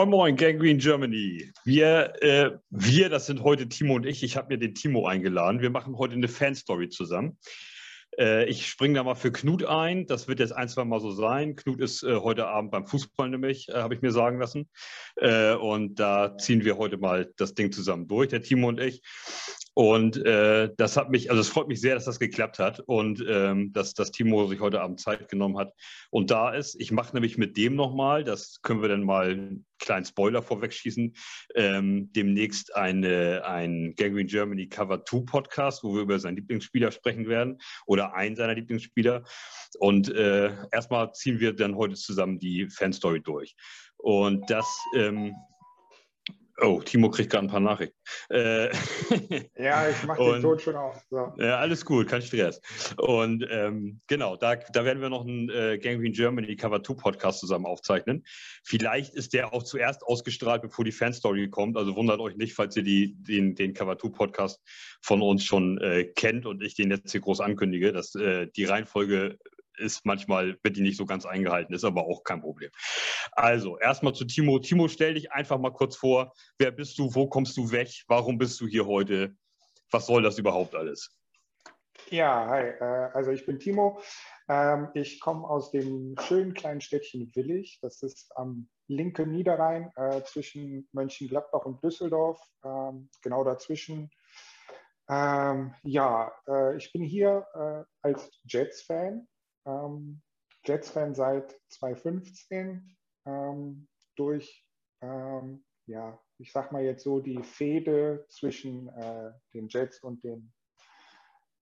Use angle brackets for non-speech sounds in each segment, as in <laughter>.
Moin Moin, Gangrene Germany. Wir, äh, wir, das sind heute Timo und ich. Ich habe mir den Timo eingeladen. Wir machen heute eine Fanstory zusammen. Äh, ich springe da mal für Knut ein. Das wird jetzt ein, zwei Mal so sein. Knut ist äh, heute Abend beim Fußball nämlich, äh, habe ich mir sagen lassen. Äh, und da ziehen wir heute mal das Ding zusammen durch, der Timo und ich. Und äh, das hat mich, also es freut mich sehr, dass das geklappt hat und ähm, dass, dass Timo sich heute Abend Zeit genommen hat und da ist. Ich mache nämlich mit dem nochmal, das können wir dann mal einen kleinen Spoiler vorwegschießen, ähm, demnächst eine, ein Gangrene Germany Cover 2 Podcast, wo wir über seinen Lieblingsspieler sprechen werden oder einen seiner Lieblingsspieler. Und äh, erstmal ziehen wir dann heute zusammen die Fanstory durch. Und das ähm, Oh, Timo kriegt gerade ein paar Nachrichten. Äh, <laughs> ja, ich mache den Ton schon auf. So. Ja, alles gut, kein Stress. Und ähm, genau, da, da werden wir noch einen äh, Gangrene Germany Cover 2 Podcast zusammen aufzeichnen. Vielleicht ist der auch zuerst ausgestrahlt, bevor die Fanstory kommt. Also wundert euch nicht, falls ihr die, den, den Cover 2 Podcast von uns schon äh, kennt und ich den jetzt hier groß ankündige. Dass, äh, die Reihenfolge ist manchmal, wird die nicht so ganz eingehalten, ist aber auch kein Problem. Also, erstmal zu Timo. Timo, stell dich einfach mal kurz vor. Wer bist du? Wo kommst du weg? Warum bist du hier heute? Was soll das überhaupt alles? Ja, hi. Äh, also ich bin Timo. Ähm, ich komme aus dem schönen kleinen Städtchen Willig. Das ist am linken Niederrhein äh, zwischen Mönchengladbach und Düsseldorf. Ähm, genau dazwischen. Ähm, ja, äh, ich bin hier als Jets-Fan ähm, Jets-Fan seit 2015 ähm, durch, ähm, ja, ich sag mal jetzt so die Fehde zwischen äh, den Jets und den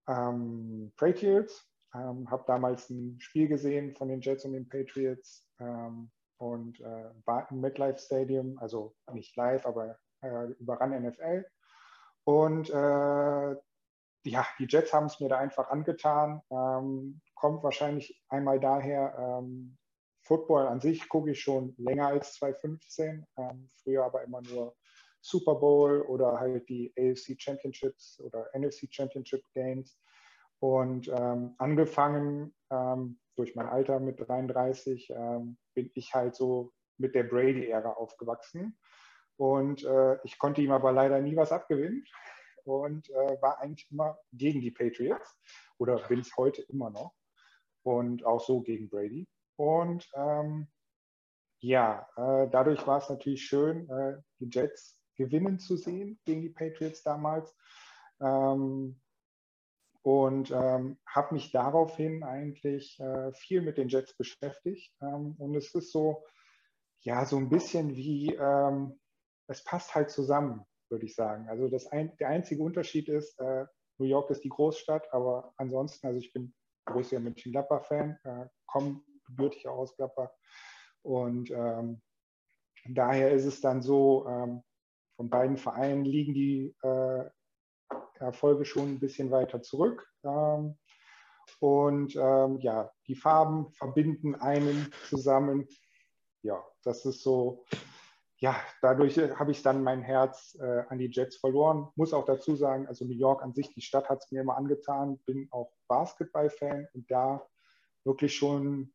ähm, Patriots. Ähm, habe damals ein Spiel gesehen von den Jets und den Patriots ähm, und äh, war im MetLife Stadium, also nicht live, aber äh, über Run NFL. Und äh, ja, die Jets haben es mir da einfach angetan. Ähm, kommt wahrscheinlich einmal daher, ähm, Football an sich gucke ich schon länger als 2015, ähm, früher aber immer nur Super Bowl oder halt die AFC Championships oder NFC Championship Games. Und ähm, angefangen ähm, durch mein Alter mit 33 ähm, bin ich halt so mit der Brady-Ära aufgewachsen. Und äh, ich konnte ihm aber leider nie was abgewinnen und äh, war eigentlich immer gegen die Patriots oder bin es heute immer noch und auch so gegen Brady. Und ähm, ja, äh, dadurch war es natürlich schön, äh, die Jets gewinnen zu sehen gegen die Patriots damals. Ähm, und ähm, habe mich daraufhin eigentlich äh, viel mit den Jets beschäftigt. Ähm, und es ist so, ja, so ein bisschen wie, ähm, es passt halt zusammen würde ich sagen. Also das ein, der einzige Unterschied ist, äh, New York ist die Großstadt, aber ansonsten, also ich bin großer Mönchengladbach-Fan, äh, komme gebürtig aus Gladbach und ähm, daher ist es dann so, ähm, von beiden Vereinen liegen die äh, Erfolge schon ein bisschen weiter zurück. Ähm, und ähm, ja, die Farben verbinden einen zusammen. Ja, das ist so ja, dadurch äh, habe ich dann mein Herz äh, an die Jets verloren. Muss auch dazu sagen, also New York an sich, die Stadt hat es mir immer angetan, bin auch Basketball-Fan und da wirklich schon,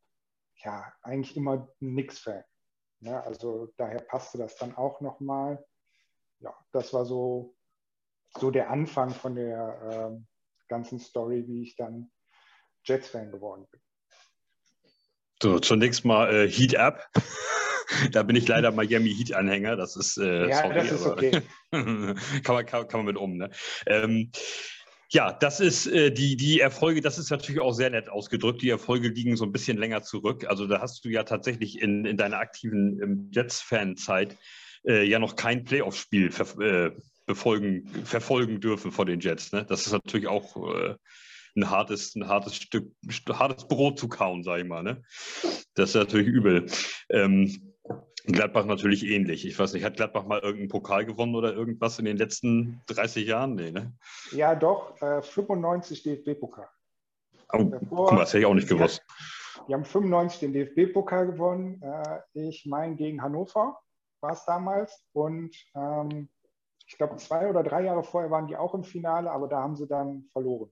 ja, eigentlich immer Knicks-Fan. Ja, also daher passte das dann auch nochmal. Ja, das war so, so der Anfang von der äh, ganzen Story, wie ich dann Jets-Fan geworden bin. So, zunächst mal äh, Heat Up <laughs> da bin ich leider Miami Heat-Anhänger. Das ist, äh, ja, sorry, das ist okay. <laughs> kann, man, kann, kann, man mit um. Ne? Ähm, ja, das ist äh, die, die Erfolge, das ist natürlich auch sehr nett ausgedrückt. Die Erfolge liegen so ein bisschen länger zurück. Also da hast du ja tatsächlich in, in deiner aktiven ähm, Jets-Fan-Zeit äh, ja noch kein Playoff-Spiel ver äh, befolgen, verfolgen dürfen von den Jets. Ne? Das ist natürlich auch äh, ein hartes, ein hartes Stück, hartes Brot zu kauen, sage ich mal. Ne? Das ist natürlich übel. Ähm, Gladbach natürlich ähnlich. Ich weiß nicht, hat Gladbach mal irgendeinen Pokal gewonnen oder irgendwas in den letzten 30 Jahren? Nee, ne? Ja, doch, äh, 95 DFB-Pokal. Oh, guck mal, das hätte ich auch nicht gewusst. Die haben 95 den DFB-Pokal gewonnen. Äh, ich meine, gegen Hannover war es damals. Und ähm, ich glaube, zwei oder drei Jahre vorher waren die auch im Finale, aber da haben sie dann verloren.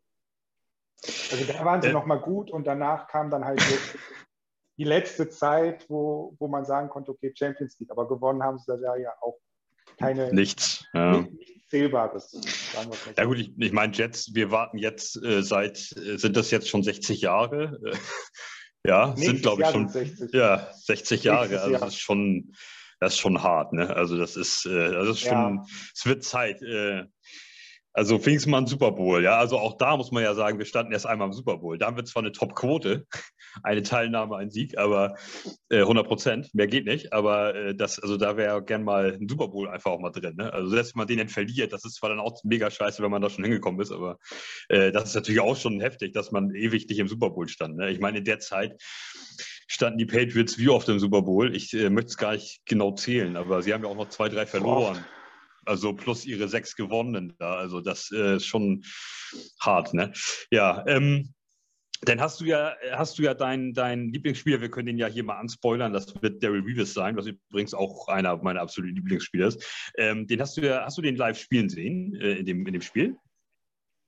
Also da waren sie äh, noch mal gut und danach kam dann halt die letzte Zeit, wo, wo man sagen konnte, okay, Champions League, aber gewonnen haben sie das ja, auch keine. Nichts. Ja. Nichts Zählbares. Ja, gut, ich, ich meine, Jets, wir warten jetzt äh, seit, äh, sind das jetzt schon 60 Jahre? <laughs> ja, Nächstes sind, glaube ich, schon. 60. Ja, 60 Jahre. Nächstes also, das ist schon. Das ist schon hart, ne? Also das ist, äh, das ist schon, ja. es wird Zeit. Äh, also Pfingstmann Super Bowl, ja. Also auch da muss man ja sagen, wir standen erst einmal im Super Bowl. Da haben wir zwar eine Top-Quote, <laughs> eine Teilnahme, ein Sieg, aber äh, 100 Prozent, mehr geht nicht. Aber äh, das, also da wäre gern mal ein Super Bowl einfach auch mal drin. Ne? Also selbst wenn man den dann verliert, das ist zwar dann auch mega scheiße, wenn man da schon hingekommen ist, aber äh, das ist natürlich auch schon heftig, dass man ewig nicht im Super Bowl stand. Ne? Ich meine, in der Zeit standen die Patriots wie oft im Super Bowl. Ich äh, möchte es gar nicht genau zählen, aber sie haben ja auch noch zwei, drei verloren. Oh. Also plus ihre sechs gewonnenen da. Also das äh, ist schon hart, ne? Ja, ähm, dann hast du ja, hast du ja deinen dein Lieblingsspieler, wir können den ja hier mal anspoilern, das wird Daryl Reeves sein, was übrigens auch einer meiner absoluten Lieblingsspieler ist. Ähm, den hast du ja, hast du den live spielen sehen äh, in, dem, in dem Spiel?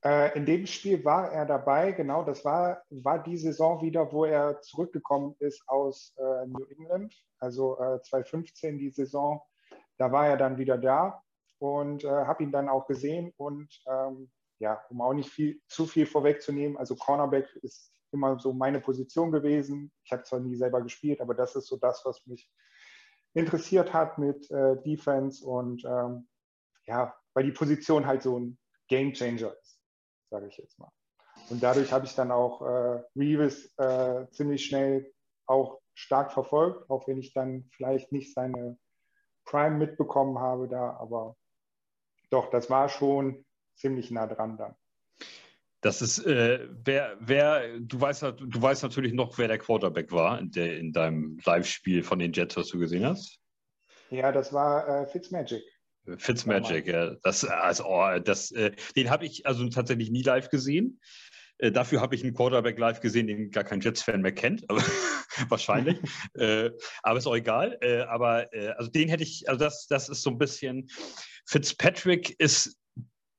Äh, in dem Spiel war er dabei, genau, das war, war die Saison wieder, wo er zurückgekommen ist aus äh, New England, also äh, 2015 die Saison, da war er dann wieder da und äh, habe ihn dann auch gesehen. Und ähm, ja, um auch nicht viel, zu viel vorwegzunehmen, also Cornerback ist immer so meine Position gewesen. Ich habe zwar nie selber gespielt, aber das ist so das, was mich interessiert hat mit äh, Defense und ähm, ja, weil die Position halt so ein Game Changer ist, sage ich jetzt mal. Und dadurch habe ich dann auch äh, Reeves äh, ziemlich schnell auch stark verfolgt, auch wenn ich dann vielleicht nicht seine Prime mitbekommen habe da, aber doch, das war schon ziemlich nah dran dann. Das ist, äh, wer, wer, du weißt, du weißt natürlich noch, wer der Quarterback war in, der, in deinem Live-Spiel von den Jets, was du gesehen hast. Ja, das war äh, Fitzmagic. Fitzmagic, ja. Das, also, oh, das, äh, den habe ich also tatsächlich nie live gesehen. Äh, dafür habe ich einen Quarterback live gesehen, den gar kein Jets-Fan mehr kennt, aber <laughs> wahrscheinlich. <laughs> äh, aber ist auch egal. Äh, aber äh, also den hätte ich, also das, das ist so ein bisschen, Fitzpatrick ist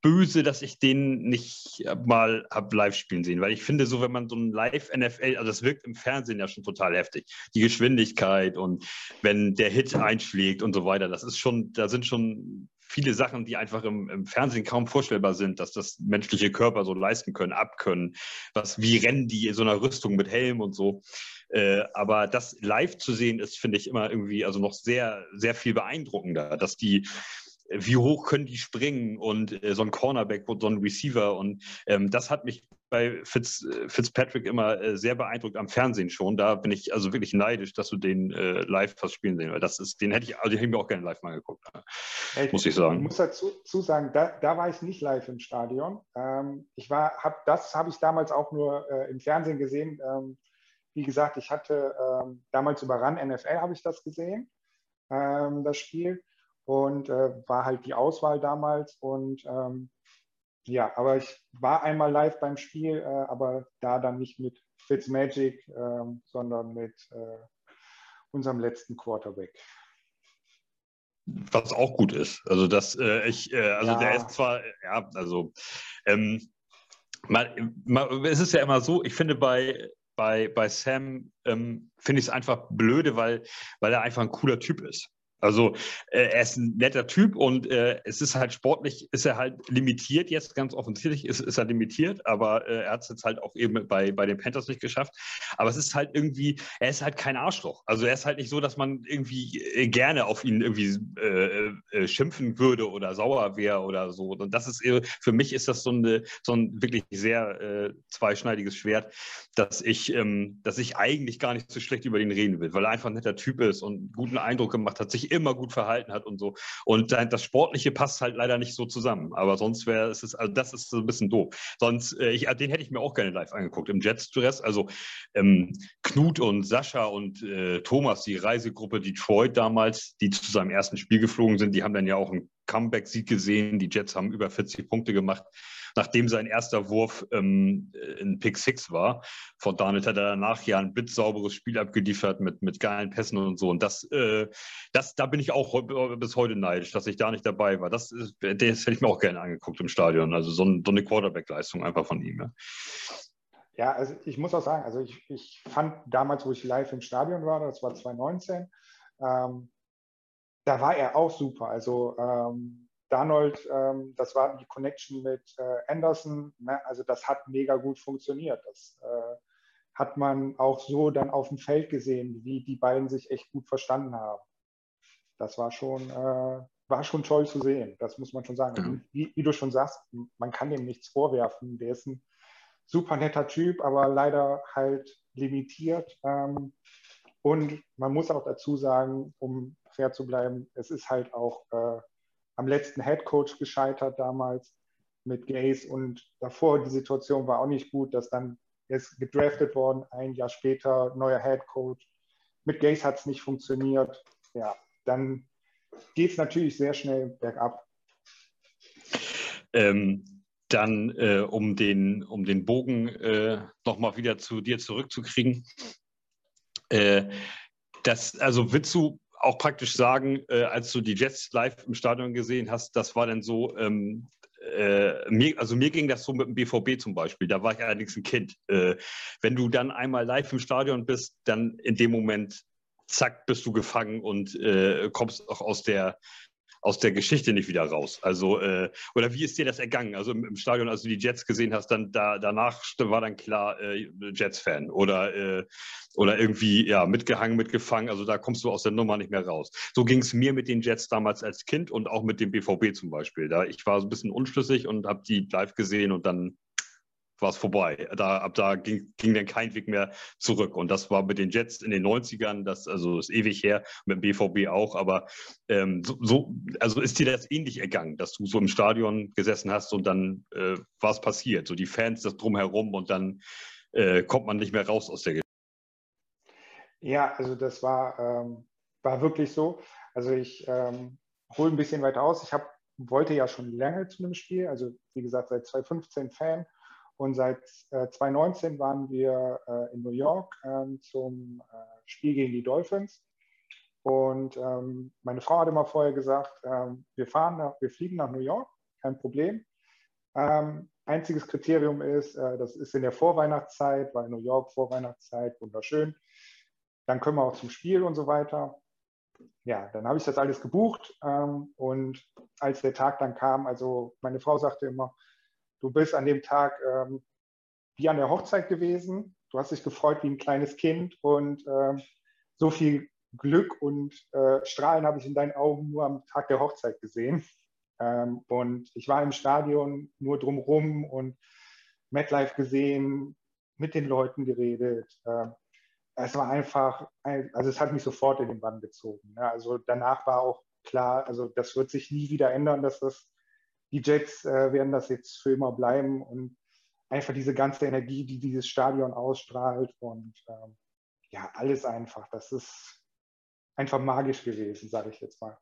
böse, dass ich den nicht mal habe live spielen sehen, weil ich finde, so wenn man so ein Live-NFL, also das wirkt im Fernsehen ja schon total heftig. Die Geschwindigkeit und wenn der Hit einschlägt und so weiter, das ist schon, da sind schon viele Sachen, die einfach im, im, Fernsehen kaum vorstellbar sind, dass das menschliche Körper so leisten können, abkönnen. Was, wie rennen die in so einer Rüstung mit Helm und so. Äh, aber das live zu sehen ist, finde ich immer irgendwie also noch sehr, sehr viel beeindruckender, dass die wie hoch können die springen und äh, so ein Cornerback und so ein Receiver. Und ähm, das hat mich bei Fitz, äh, Fitzpatrick immer äh, sehr beeindruckt am Fernsehen schon. Da bin ich also wirklich neidisch, dass du den äh, live fast spielen sehen. Weil das ist, den hätte ich, also den hätte ich mir auch gerne live mal geguckt, ich, muss ich sagen. Ich muss dazu sagen, da, da, war ich nicht live im Stadion. Ähm, ich war, hab, das habe ich damals auch nur äh, im Fernsehen gesehen. Ähm, wie gesagt, ich hatte ähm, damals über RAN NFL habe ich das gesehen, ähm, das Spiel und äh, war halt die Auswahl damals. Und ähm, ja, aber ich war einmal live beim Spiel, äh, aber da dann nicht mit Fitzmagic, äh, sondern mit äh, unserem letzten Quarterback. Was auch gut ist. Also das, äh, ich, äh, also ja. der ist zwar, ja, also ähm, mal, mal, es ist ja immer so, ich finde bei bei, bei Sam ähm, finde ich es einfach blöde, weil, weil er einfach ein cooler Typ ist. Also äh, er ist ein netter Typ und äh, es ist halt sportlich, ist er halt limitiert jetzt, ganz offensichtlich ist, ist er limitiert, aber äh, er hat es jetzt halt auch eben bei, bei den Panthers nicht geschafft. Aber es ist halt irgendwie, er ist halt kein Arschloch. Also er ist halt nicht so, dass man irgendwie äh, gerne auf ihn irgendwie äh, äh, schimpfen würde oder sauer wäre oder so. Und das ist für mich ist das so, eine, so ein wirklich sehr zweischneidiges Schwert, dass ich, ähm, dass ich eigentlich gar nicht so schlecht über ihn reden will, weil er einfach ein netter Typ ist und guten Eindruck gemacht hat, sich immer gut verhalten hat und so. Und das Sportliche passt halt leider nicht so zusammen. Aber sonst wäre es, also das ist so ein bisschen doof. Sonst, äh, ich, den hätte ich mir auch gerne live angeguckt. Im Jets-Dress, also ähm, Knut und Sascha und äh, Thomas, die Reisegruppe Detroit damals, die zu seinem ersten Spiel geflogen sind, die haben dann ja auch einen Comeback-Sieg gesehen. Die Jets haben über 40 Punkte gemacht nachdem sein erster Wurf ähm, ein Pick Six war. Von Darnett hat er danach ja ein blitzsauberes Spiel abgeliefert mit, mit geilen Pässen und so. Und das, äh, das, da bin ich auch bis heute neidisch, dass ich da nicht dabei war. Das, ist, das hätte ich mir auch gerne angeguckt im Stadion. Also so, ein, so eine Quarterback-Leistung einfach von ihm. Ja. Ja, also ich muss auch sagen, also ich, ich fand damals, wo ich live im Stadion war, das war 2019, ähm, da war er auch super. Also ähm, Darnold, ähm, das war die Connection mit äh, Anderson, ne? also das hat mega gut funktioniert. Das äh, hat man auch so dann auf dem Feld gesehen, wie die beiden sich echt gut verstanden haben. Das war schon, äh, war schon toll zu sehen, das muss man schon sagen. Mhm. Wie, wie, du schon sagst, man kann dem nichts vorwerfen. Der ist ein super netter Typ, aber leider halt limitiert. Ähm, und man muss auch dazu sagen, um fair zu bleiben, es ist halt auch äh, am letzten Head Coach gescheitert damals mit Gaze und davor die Situation war auch nicht gut, dass dann ist gedraftet worden, ein Jahr später neuer Head Coach. Mit Gaze hat es nicht funktioniert. Ja, dann geht es natürlich sehr schnell bergab. Ähm, dann, äh, um, den, um den Bogen äh, nochmal wieder zu dir zurückzukriegen, äh, das, also willst du auch praktisch sagen, äh, als du die Jets live im Stadion gesehen hast, das war dann so, ähm, äh, mir, also mir ging das so mit dem BVB zum Beispiel, da war ich allerdings ein Kind. Äh, wenn du dann einmal live im Stadion bist, dann in dem Moment, zack, bist du gefangen und äh, kommst auch aus der, aus der Geschichte nicht wieder raus. Also, äh, oder wie ist dir das ergangen? Also im, im, Stadion, als du die Jets gesehen hast, dann da, danach war dann klar äh, Jets-Fan oder, äh, oder irgendwie ja, mitgehangen, mitgefangen. Also da kommst du aus der Nummer nicht mehr raus. So ging es mir mit den Jets damals als Kind und auch mit dem BVB zum Beispiel. Da ich war so ein bisschen unschlüssig und habe die live gesehen und dann war es vorbei. Da, ab da ging, ging dann kein Weg mehr zurück. Und das war mit den Jets in den 90ern, das also ist ewig her, mit dem BVB auch. Aber ähm, so, so, also ist dir das ähnlich ergangen, dass du so im Stadion gesessen hast und dann äh, es passiert. So die Fans, das drumherum und dann äh, kommt man nicht mehr raus aus der Geschichte. Ja, also das war, ähm, war wirklich so. Also ich ähm, hole ein bisschen weiter aus. Ich hab, wollte ja schon lange zu einem Spiel, also wie gesagt seit 2015 Fan und seit äh, 2019 waren wir äh, in New York äh, zum Spiel gegen die Dolphins. Und ähm, meine Frau hat immer vorher gesagt, ähm, wir fahren, nach, wir fliegen nach New York, kein Problem. Ähm, einziges Kriterium ist, äh, das ist in der Vorweihnachtszeit, weil New York Vorweihnachtszeit, wunderschön. Dann können wir auch zum Spiel und so weiter. Ja, dann habe ich das alles gebucht. Ähm, und als der Tag dann kam, also meine Frau sagte immer, Du bist an dem Tag ähm, wie an der Hochzeit gewesen. Du hast dich gefreut wie ein kleines Kind und ähm, so viel Glück und äh, Strahlen habe ich in deinen Augen nur am Tag der Hochzeit gesehen. Ähm, und ich war im Stadion nur drumherum und MetLife gesehen, mit den Leuten geredet. Äh, es war einfach, also es hat mich sofort in den Bann gezogen. Ja, also danach war auch klar, also das wird sich nie wieder ändern, dass das die Jets äh, werden das jetzt für immer bleiben und einfach diese ganze Energie, die dieses Stadion ausstrahlt und ähm, ja, alles einfach. Das ist einfach magisch gewesen, sage ich jetzt mal.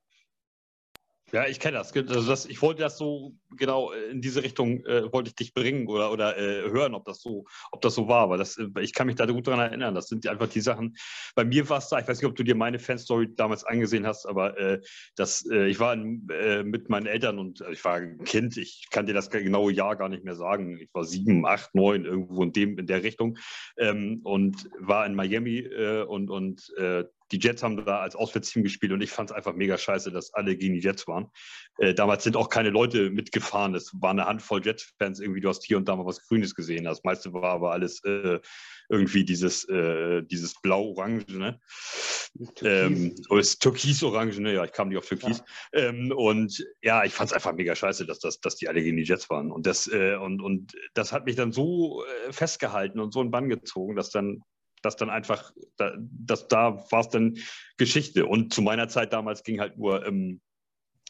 Ja, ich kenne das. Also das. Ich wollte das so genau äh, in diese Richtung äh, wollte ich dich bringen oder, oder äh, hören, ob das so, ob das so war. Aber das, äh, ich kann mich da gut daran erinnern. Das sind einfach die Sachen. Bei mir war es da. Ich weiß nicht, ob du dir meine Fanstory damals angesehen hast, aber äh, das, äh, ich war in, mit meinen Eltern und ich war ein Kind. Ich kann dir das genaue Jahr gar nicht mehr sagen. Ich war sieben, acht, neun irgendwo in dem in der Richtung ähm, und war in Miami und und die Jets haben da als Auswärtsteam gespielt und ich fand es einfach mega scheiße, dass alle gegen die Jets waren. Äh, damals sind auch keine Leute mitgefahren. Es war eine Handvoll Jets-Fans irgendwie. Du hast hier und da mal was Grünes gesehen. Das meiste war aber alles äh, irgendwie dieses, äh, dieses Blau-Orange, ne? Ähm, oder ist Türkis-Orange, ne? Ja, ich kam nicht auf Türkis. Ja. Ähm, und ja, ich fand es einfach mega scheiße, dass, das, dass die alle gegen die Jets waren. Und das, äh, und, und das hat mich dann so äh, festgehalten und so in Bann gezogen, dass dann dass dann einfach, da, dass da war es dann Geschichte. Und zu meiner Zeit damals ging halt nur, ähm,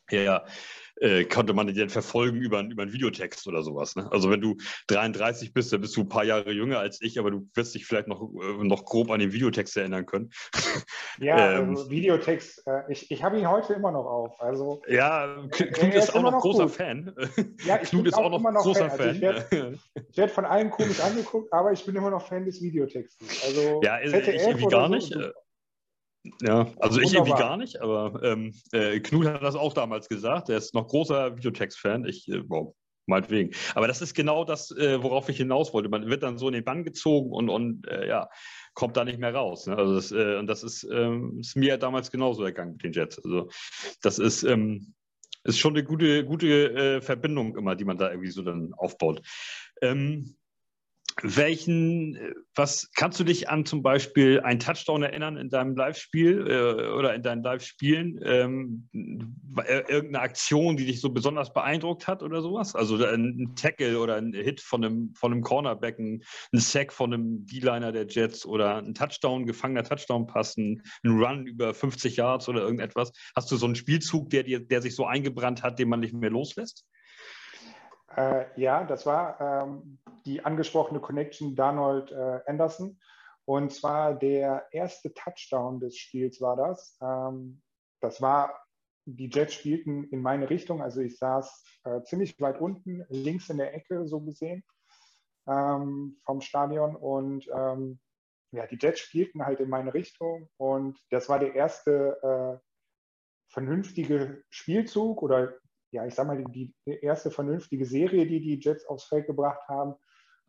ja, äh, konnte man den verfolgen über, über einen Videotext oder sowas. Ne? Also wenn du 33 bist, dann bist du ein paar Jahre jünger als ich, aber du wirst dich vielleicht noch, äh, noch grob an den Videotext erinnern können. <laughs> Ja, ähm, also Videotext, äh, ich, ich habe ihn heute immer noch auf. Also, ja, Knut ist, ist, auch noch großer gut. Fan. Ja, <laughs> ich Knut ist auch noch, noch großer Fan. Also ich werde <laughs> werd von allen komisch angeguckt, aber ich bin immer noch Fan des Videotextes. Also ja, ich irgendwie gar so, nicht. Ja, also ich irgendwie gar nicht, aber ähm, äh, Knut hat das auch damals gesagt. Er ist noch großer Videotext-Fan. Ich, äh, wow. meinetwegen. Aber das ist genau das, äh, worauf ich hinaus wollte. Man wird dann so in den Bann gezogen und, und äh, ja, kommt da nicht mehr raus. Ne? Also das, äh, und das ist, ähm, ist mir damals genauso ergangen mit den Jets. Also das ist, ähm, ist schon eine gute, gute äh, Verbindung immer, die man da irgendwie so dann aufbaut. Ähm, welchen, äh, was kannst du dich an zum Beispiel einen Touchdown erinnern in deinem Live-Spiel äh, oder in deinen Live-Spielen? Ähm, äh, irgendeine Aktion, die dich so besonders beeindruckt hat oder sowas? Also ein Tackle oder ein Hit von einem, von einem Cornerback, ein, Sack von einem D-Liner der Jets oder ein Touchdown, gefangener Touchdown-Pass, ein, ein Run über 50 Yards oder irgendetwas? Hast du so einen Spielzug, der, dir, der sich so eingebrannt hat, den man nicht mehr loslässt? Äh, ja, das war ähm, die angesprochene Connection Darnold äh, Anderson. Und zwar der erste Touchdown des Spiels war das. Ähm, das war, die Jets spielten in meine Richtung. Also ich saß äh, ziemlich weit unten, links in der Ecke so gesehen ähm, vom Stadion. Und ähm, ja, die Jets spielten halt in meine Richtung. Und das war der erste äh, vernünftige Spielzug oder ja, ich sag mal, die, die erste vernünftige Serie, die die Jets aufs Feld gebracht haben.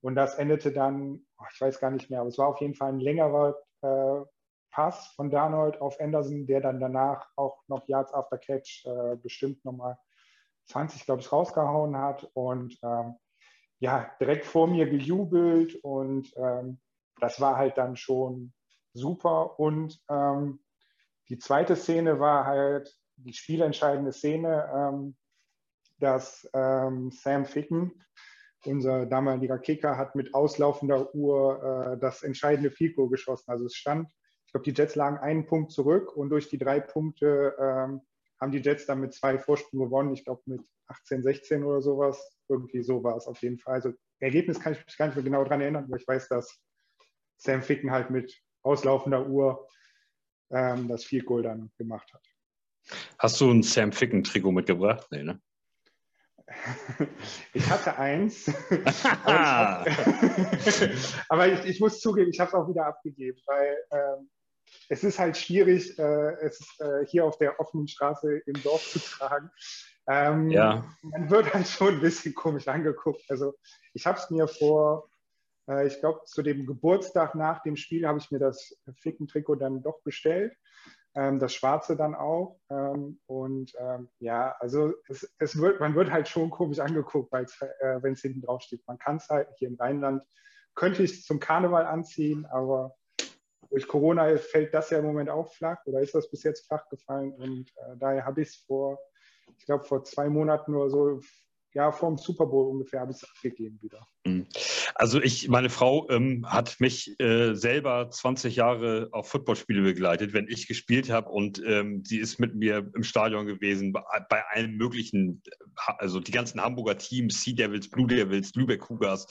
Und das endete dann, ich weiß gar nicht mehr, aber es war auf jeden Fall ein längerer äh, Pass von Darnold auf Anderson, der dann danach auch noch Yards after Catch äh, bestimmt nochmal 20, glaube ich, rausgehauen hat. Und ähm, ja, direkt vor mir gejubelt und ähm, das war halt dann schon super. Und ähm, die zweite Szene war halt die spielentscheidende Szene. Dass ähm, Sam Ficken, unser damaliger Kicker, hat mit auslaufender Uhr äh, das entscheidende Goal geschossen. Also es stand, ich glaube, die Jets lagen einen Punkt zurück und durch die drei Punkte ähm, haben die Jets dann mit zwei Vorsprung gewonnen. Ich glaube mit 18, 16 oder sowas. Irgendwie so war es auf jeden Fall. Also Ergebnis kann ich mich gar nicht mehr genau daran erinnern, aber ich weiß, dass Sam Ficken halt mit auslaufender Uhr ähm, das Field Goal dann gemacht hat. Hast du ein Sam Ficken-Trikot mitgebracht? Nee, ne? <laughs> Ich hatte eins. <laughs> aber, ich, <laughs> aber ich, ich, muss zugeben, ich habe es auch wieder abgegeben, weil ähm, es ist halt schwierig, äh, es äh, hier auf der offenen Straße im Dorf zu tragen. Ähm, ja. Man wird halt schon ein bisschen komisch angeguckt. Also ich habe es mir vor, äh, ich glaube, zu dem Geburtstag nach dem Spiel habe ich mir das Ficken-Trikot dann doch bestellt ähm, das Schwarze dann auch. Ähm, und ähm, ja, also es, es, wird, man wird halt schon komisch angeguckt, äh, wenn es hinten drauf steht. Man kann es halt hier im Rheinland, könnte ich es zum Karneval anziehen, aber durch Corona fällt das ja im Moment auch flach oder ist das bis jetzt flach gefallen und äh, daher habe ich es vor, ich glaube vor zwei Monaten oder so ja, vor dem Super Bowl ungefähr habe ich es abgegeben wieder. Mhm. Also ich, meine Frau ähm, hat mich äh, selber 20 Jahre auf Footballspiele begleitet, wenn ich gespielt habe und ähm, sie ist mit mir im Stadion gewesen, bei, bei allen möglichen, also die ganzen Hamburger Teams, Sea Devils, Blue Devils, Lübeck Cougars,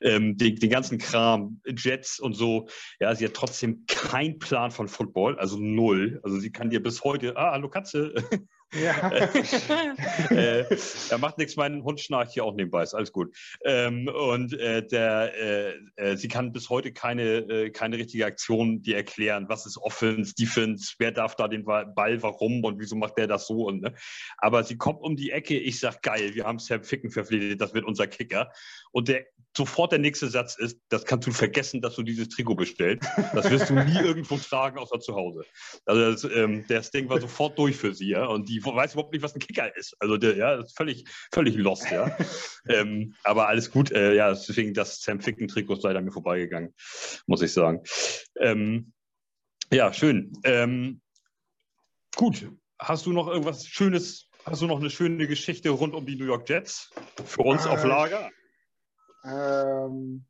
ähm, den, den ganzen Kram, Jets und so. Ja, sie hat trotzdem keinen Plan von Football, also null. Also sie kann dir bis heute, ah, hallo Katze, <laughs> ja. <laughs> äh, er macht nichts, mein Hund schnarcht hier auch nebenbei, ist alles gut. Ähm, und äh, der, äh, äh sie kann bis heute keine, äh, keine richtige Aktion dir erklären, was ist Offense, Defense, wer darf da den Ball, warum und wieso macht der das so. Und, ne? Aber sie kommt um die Ecke, ich sag geil, wir haben Sam Ficken verpflichtet, das wird unser Kicker. Und der, sofort der nächste Satz ist, das kannst du vergessen, dass du dieses Trikot bestellst. Das wirst du nie <laughs> irgendwo tragen, außer zu Hause. Also das, ähm, das Ding war sofort durch für sie, ja. Und die weiß überhaupt nicht, was ein Kicker ist. Also der, ja, ist völlig, völlig lost, ja. <laughs> ähm, aber alles gut, äh, ja, deswegen das Sam Ficken-Trikot sei an mir vorbeigegangen, muss ich sagen. Ähm, ja, schön. Ähm, gut, hast du noch irgendwas Schönes, hast du noch eine schöne Geschichte rund um die New York Jets für uns äh, auf Lager? Ähm,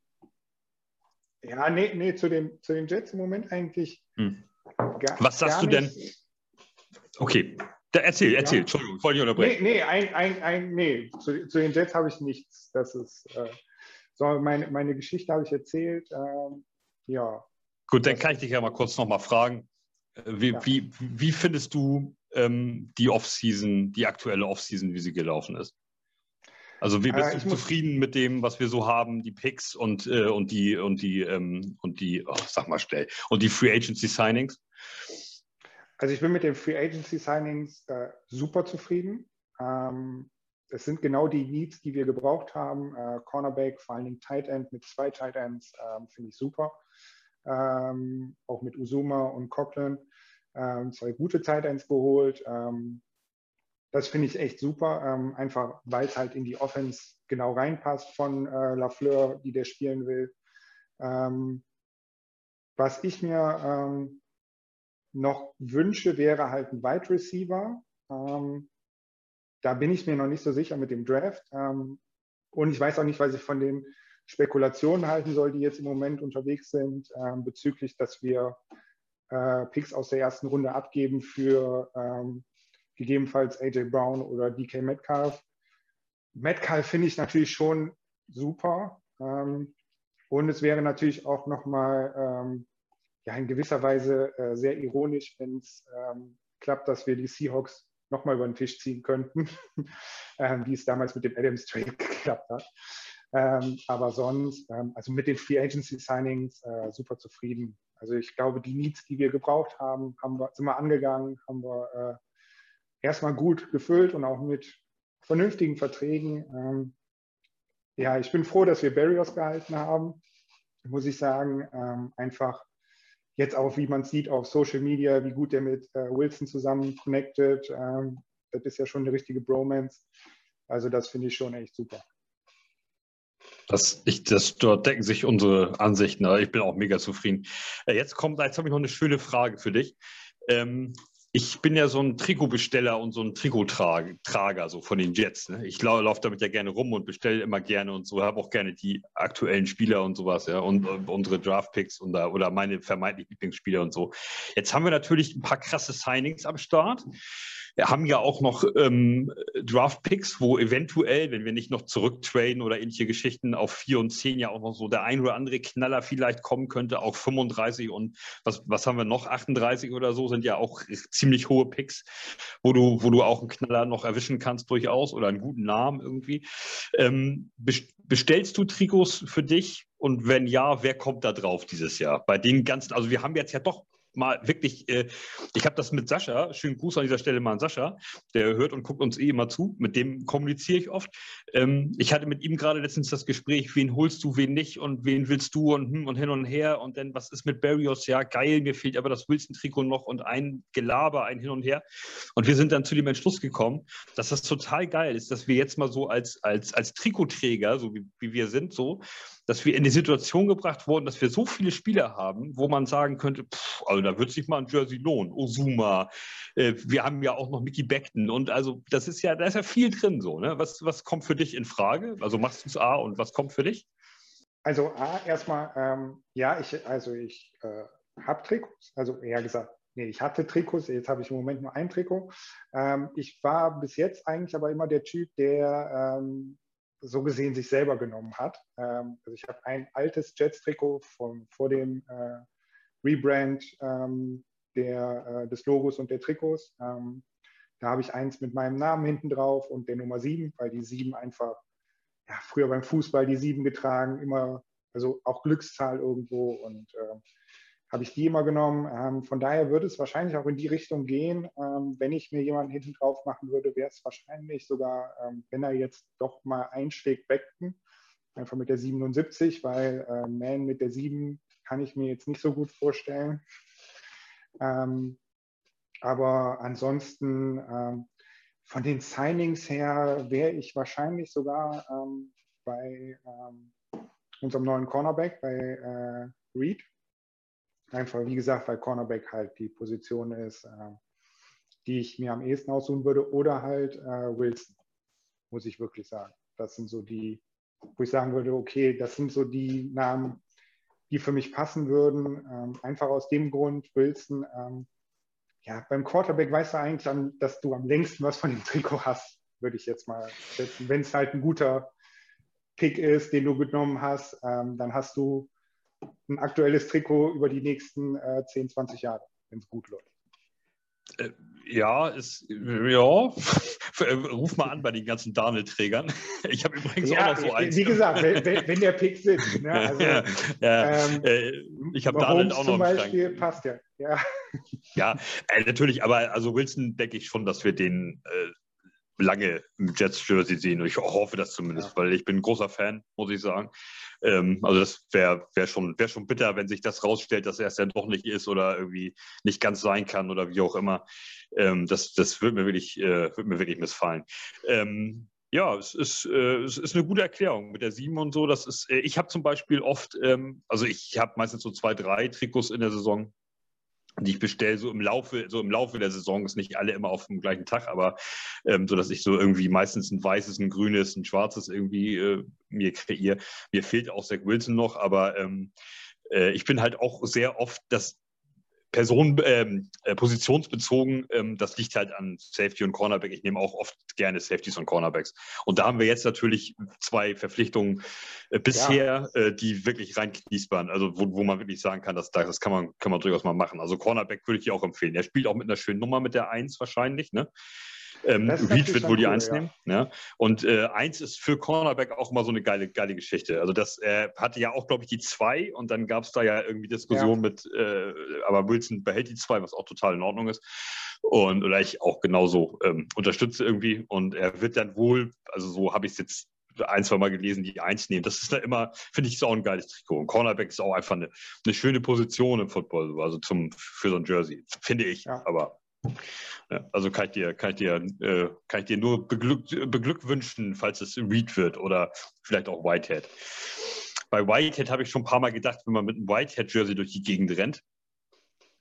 ja, nee, nee, zu, dem, zu den Jets im Moment eigentlich. Hm. Gar, Was sagst du denn? Okay, da, erzähl, erzähl, ja. Entschuldigung, ich wollte nicht unterbrechen. Nee, nee, ein, ein, ein, nee. Zu, zu, den Jets habe ich nichts. Das ist, äh, so meine, meine Geschichte habe ich erzählt. Ähm, ja. Gut, dann kann ich dich ja mal kurz nochmal fragen. Äh, wie, ja. wie, wie findest du ähm, die Offseason, die aktuelle Offseason, wie sie gelaufen ist? Also wie bist äh, du zufrieden mit dem, was wir so haben, die Picks und, äh, und die und die ähm, und die, oh, sag mal schnell, und die Free Agency Signings? Also ich bin mit den Free Agency Signings äh, super zufrieden. Ähm, das sind genau die Needs, die wir gebraucht haben. Äh, Cornerback, vor allen Dingen Tight End mit zwei Tight Ends, ähm, finde ich super. Ähm, auch mit Uzuma und Coughlin. Ähm, zwei gute Tight Ends geholt. Ähm, das finde ich echt super, ähm, einfach weil es halt in die Offense genau reinpasst von äh, Lafleur, die der spielen will. Was ich mir noch wünsche, wäre halt ein Wide Receiver. Ähm, da bin ich mir noch nicht so sicher mit dem Draft. Ähm, und ich weiß auch nicht, was ich von den Spekulationen halten soll, die jetzt im Moment unterwegs sind, ähm, bezüglich, dass wir äh, Picks aus der ersten Runde abgeben für ähm, gegebenenfalls AJ Brown oder DK Metcalf. Metcalf finde ich natürlich schon super. Ähm, und es wäre natürlich auch nochmal ähm, ja, in gewisser Weise äh, sehr ironisch, wenn es ähm, klappt, dass wir die Seahawks nochmal über den Tisch ziehen könnten, <laughs> ähm, wie es damals mit dem Adams Trade <laughs> geklappt hat. Ähm, aber sonst, ähm, also mit den Free Agency Signings äh, super zufrieden. Also ich glaube, die Needs, die wir gebraucht haben, haben wir, sind wir angegangen, haben wir äh, erstmal gut gefüllt und auch mit vernünftigen Verträgen. Ähm, ja, ich bin froh, dass wir Barrios gehalten haben, muss ich sagen. Ähm, einfach jetzt auch, wie man sieht auf Social Media, wie gut der mit äh, Wilson zusammen connected. Ähm, das ist ja schon eine richtige Bromance. Also das finde ich schon echt super. Das, ich, das, dort decken sich unsere Ansichten. Ich bin auch mega zufrieden. Äh, jetzt kommt, jetzt habe ich noch eine schöne Frage für dich. Ähm, ich bin ja so ein Trikotbesteller und so ein Trikottrager so von den Jets. Ne? Ich lau laufe damit ja gerne rum und bestelle immer gerne und so, habe auch gerne die aktuellen Spieler und sowas, ja, und, und unsere Draftpicks und oder meine vermeintlich Lieblingsspieler und so. Jetzt haben wir natürlich ein paar krasse Signings am Start. Haben ja auch noch ähm, Draft-Picks, wo eventuell, wenn wir nicht noch zurücktraden oder ähnliche Geschichten, auf 4 und 10 ja auch noch so der ein oder andere Knaller vielleicht kommen könnte, auch 35 und was, was haben wir noch, 38 oder so, sind ja auch ziemlich hohe Picks, wo du, wo du auch einen Knaller noch erwischen kannst durchaus oder einen guten Namen irgendwie. Ähm, bestellst du Trikots für dich und wenn ja, wer kommt da drauf dieses Jahr? Bei den ganzen, also wir haben jetzt ja doch mal wirklich, äh, ich habe das mit Sascha, schönen Gruß an dieser Stelle mal an Sascha, der hört und guckt uns eh immer zu, mit dem kommuniziere ich oft. Ähm, ich hatte mit ihm gerade letztens das Gespräch, wen holst du, wen nicht und wen willst du und, hm, und hin und her und dann, was ist mit Barrios? Ja, geil, mir fehlt aber das Wilson-Trikot noch und ein Gelaber, ein Hin und Her. Und wir sind dann zu dem Entschluss gekommen, dass das total geil ist, dass wir jetzt mal so als, als, als Trikotträger, so wie, wie wir sind, so, dass wir in die Situation gebracht wurden, dass wir so viele Spieler haben, wo man sagen könnte, pff, also da wird sich mal ein Jersey lohnen, Osuma, äh, wir haben ja auch noch Mickey Beckton und also das ist ja, da ist ja viel drin so. Ne? Was, was kommt für dich in Frage? Also machst du es A und was kommt für dich? Also A, erstmal, ähm, ja, ich, also ich äh, habe Trikots, also eher gesagt, nee, ich hatte Trikots, jetzt habe ich im Moment nur ein Trikot. Ähm, ich war bis jetzt eigentlich aber immer der Typ, der ähm, so gesehen sich selber genommen hat. Ähm, also ich habe ein altes Jets-Trikot von vor dem äh, Rebrand ähm, der, äh, des Logos und der Trikots. Ähm, da habe ich eins mit meinem Namen hinten drauf und der Nummer 7, weil die 7 einfach, ja, früher beim Fußball die 7 getragen, immer, also auch Glückszahl irgendwo und äh, habe ich die immer genommen. Ähm, von daher würde es wahrscheinlich auch in die Richtung gehen. Ähm, wenn ich mir jemanden hinten drauf machen würde, wäre es wahrscheinlich sogar, ähm, wenn er jetzt doch mal einschlägt, Beckton, einfach mit der 77, weil äh, Man mit der 7 kann ich mir jetzt nicht so gut vorstellen. Ähm, aber ansonsten ähm, von den Signings her wäre ich wahrscheinlich sogar ähm, bei unserem neuen Cornerback, bei äh, Reed Einfach, wie gesagt, weil Cornerback halt die Position ist, äh, die ich mir am ehesten aussuchen würde. Oder halt äh, Wilson, muss ich wirklich sagen. Das sind so die, wo ich sagen würde, okay, das sind so die Namen, die für mich passen würden. Ähm, einfach aus dem Grund, Wilson, ähm, ja, beim Quarterback weißt du eigentlich, dass du am längsten was von dem Trikot hast, würde ich jetzt mal setzen. Wenn es halt ein guter Pick ist, den du genommen hast, ähm, dann hast du ein aktuelles Trikot über die nächsten äh, 10, 20 Jahre, wenn es gut läuft. Äh, ja, ist, ja. <laughs> Ruf mal an bei den ganzen Daniel-Trägern. <laughs> Ich habe übrigens ja, auch noch so eins. Wie gesagt, wenn, wenn der Pick sitzt. Ne? <laughs> Also, ja, ja. Ähm, äh, ich habe Daniel auch noch zum Beispiel, passt ja. Ja, ja äh, natürlich, aber also Wilson denke ich schon, dass wir den äh, lange im Jets-Jersey sehen. Und ich hoffe das zumindest, ja. weil ich bin ein großer Fan, muss ich sagen. Ähm, also das wäre wär schon, wär schon bitter, wenn sich das rausstellt, dass er es dann doch nicht ist oder irgendwie nicht ganz sein kann oder wie auch immer. Ähm, das das würde mir, wirklich, äh, würd mir wirklich missfallen. Ähm, ja, es ist, äh, es ist eine gute Erklärung mit der 7 und so. Das ist, äh, ich habe zum Beispiel oft, ähm, also ich habe meistens so zwei, drei Trikots in der Saison die ich bestelle, so im Laufe, so im Laufe der Saison, ist nicht alle immer auf dem gleichen Tag, aber ähm, so dass ich so irgendwie meistens ein weißes, ein grünes, ein schwarzes irgendwie äh, mir kreiere. Mir fehlt auch Zach Wilson noch, aber ähm, äh, ich bin halt auch sehr oft das Person, ähm, äh, positionsbezogen, ähm, das liegt halt an Safety und Cornerback. Ich nehme auch oft gerne Safeties und Cornerbacks. Und da haben wir jetzt natürlich zwei Verpflichtungen äh, bisher, ja. äh, die wirklich rein waren. Also wo, wo man wirklich sagen kann, dass, das kann man, kann man durchaus mal machen. Also Cornerback würde ich dir auch empfehlen. Er spielt auch mit einer schönen Nummer mit der 1 wahrscheinlich. Ne? Ähm, Reed wird wohl die cool, Eins ja. nehmen. Ja. Und äh, Eins ist für Cornerback auch immer so eine geile, geile Geschichte. Also das äh, hatte ja auch, glaube ich, die zwei und dann gab es da ja irgendwie Diskussionen ja. mit, äh, aber Wilson behält die zwei, was auch total in Ordnung ist. Und oder ich auch genauso ähm, unterstütze irgendwie. Und er wird dann wohl, also so habe ich es jetzt ein, zwei Mal gelesen, die eins nehmen. Das ist da immer, finde ich, ist auch ein geiles Trikot. Und Cornerback ist auch einfach eine, eine schöne Position im Football, also zum, für so ein Jersey, finde ich. Ja. Aber also kann ich dir, kann ich dir, äh, kann ich dir nur beglück, beglückwünschen, falls es Reed wird oder vielleicht auch Whitehead. Bei Whitehead habe ich schon ein paar Mal gedacht, wenn man mit einem Whitehead-Jersey durch die Gegend rennt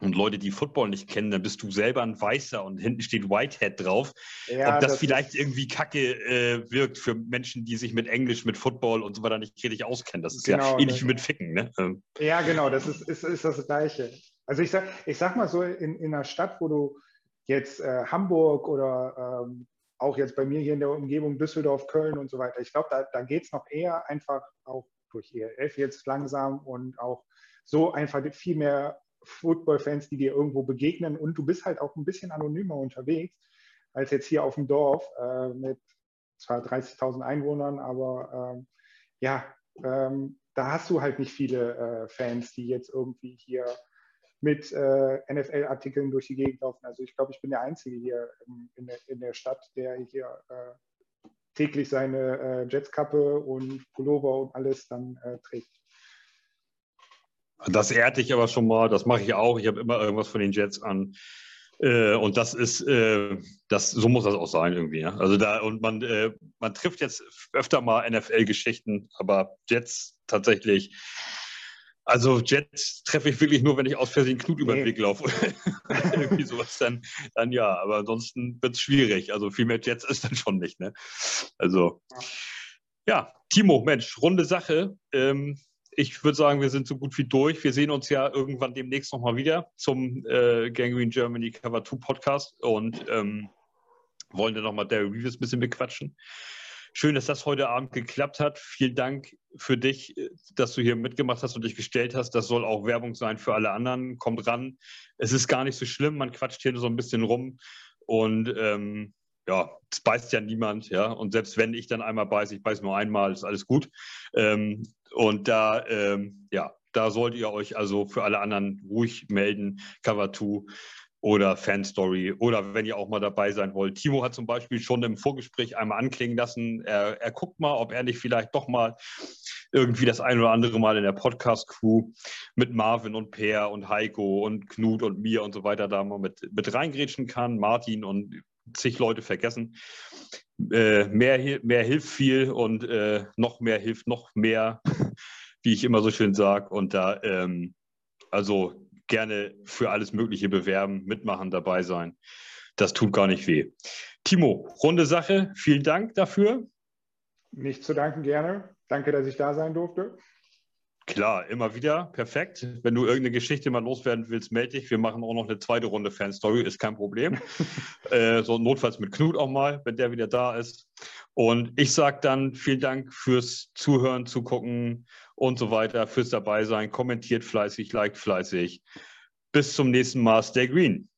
und Leute, die Football nicht kennen, dann bist du selber ein Weißer und hinten steht Whitehead drauf. Ja, Ob das, das vielleicht irgendwie kacke äh, wirkt für Menschen, die sich mit Englisch, mit Football und so weiter nicht richtig auskennen. Das ist genau, ja ähnlich wie mit Ficken. Ne? Ähm. Ja, genau, das ist, ist, ist das Gleiche. Also ich sag, ich sag mal so, in, in einer Stadt, wo du jetzt äh, Hamburg oder ähm, auch jetzt bei mir hier in der Umgebung Düsseldorf, Köln und so weiter. Ich glaube, da, da geht es noch eher einfach auch durch ELF jetzt langsam und auch so einfach viel mehr Football-Fans, die dir irgendwo begegnen und du bist halt auch ein bisschen anonymer unterwegs als jetzt hier auf dem Dorf äh, mit zwar 30.000 Einwohnern, aber ähm, ja, ähm, da hast du halt nicht viele äh, Fans, die jetzt irgendwie hier mit äh, NFL-Artikeln durch die Gegend laufen. Also ich glaube, ich bin der Einzige hier in, der, in der, Stadt, der hier äh, täglich seine äh, Jetskappe und Pullover und alles dann äh, trägt. Das ehrt dich aber schon mal, das mache ich auch. Ich habe immer irgendwas von den Jets an. Äh, und das ist, äh, das, so muss das auch sein irgendwie. Ja? Also da, und man, äh, man trifft jetzt öfter mal NFL-Geschichten, aber Jets tatsächlich also Jets treffe ich wirklich nur, wenn ich aus Versehen Knut über den Weg laufe. <laughs> Irgendwie sowas dann, dann ja. Aber ansonsten wird es schwierig. Also viel mehr Jets ist dann schon nicht. Ne? Also ja, Timo, Mensch, runde Sache. Ähm, ich würde sagen, wir sind so gut wie durch. Wir sehen uns ja irgendwann demnächst nochmal wieder zum äh, Gangrene Germany Cover 2 Podcast und ähm, wollen dann nochmal Derry Reeves ein bisschen bequatschen. Schön, dass das heute Abend geklappt hat. Vielen Dank für dich, dass du hier mitgemacht hast und dich gestellt hast. Das soll auch Werbung sein für alle anderen. Kommt ran. Es ist gar nicht so schlimm. Man quatscht hier so ein bisschen rum. Und ähm, ja, es beißt ja niemand. Ja, und selbst wenn ich dann einmal beiße, ich beiße nur einmal, ist alles gut. Ähm, und da, ähm, ja, da solltet ihr euch also für alle anderen ruhig melden. Cover 2 oder Fanstory oder wenn ihr auch mal dabei sein wollt. Timo hat zum Beispiel schon im Vorgespräch einmal anklingen lassen, er, er guckt mal, ob er nicht vielleicht doch mal irgendwie das ein oder andere Mal in der Podcast-Crew mit Marvin und Per und Heiko und Knut und mir und so weiter da mal mit, mit reingrätschen kann. Martin und zig Leute vergessen. Äh, mehr, mehr hilft viel und äh, noch mehr hilft noch mehr, <laughs> wie ich immer so schön sage. Und da, ähm, also gerne für alles Mögliche bewerben, mitmachen, dabei sein. Das tut gar nicht weh. Timo, runde Sache. Vielen Dank dafür. Nicht zu danken, gerne. Danke, dass ich da sein durfte. Klar, immer wieder. Perfekt. Wenn du irgendeine Geschichte mal loswerden willst, melde dich. Wir machen auch noch eine zweite Runde Fanstory, ist kein Problem. <laughs> äh, so notfalls mit Knut auch mal, wenn der wieder da ist. Und ich sage dann vielen Dank fürs Zuhören, Zugucken und so weiter, fürs Dabeisein. Kommentiert fleißig, liked fleißig. Bis zum nächsten Mal. Stay green.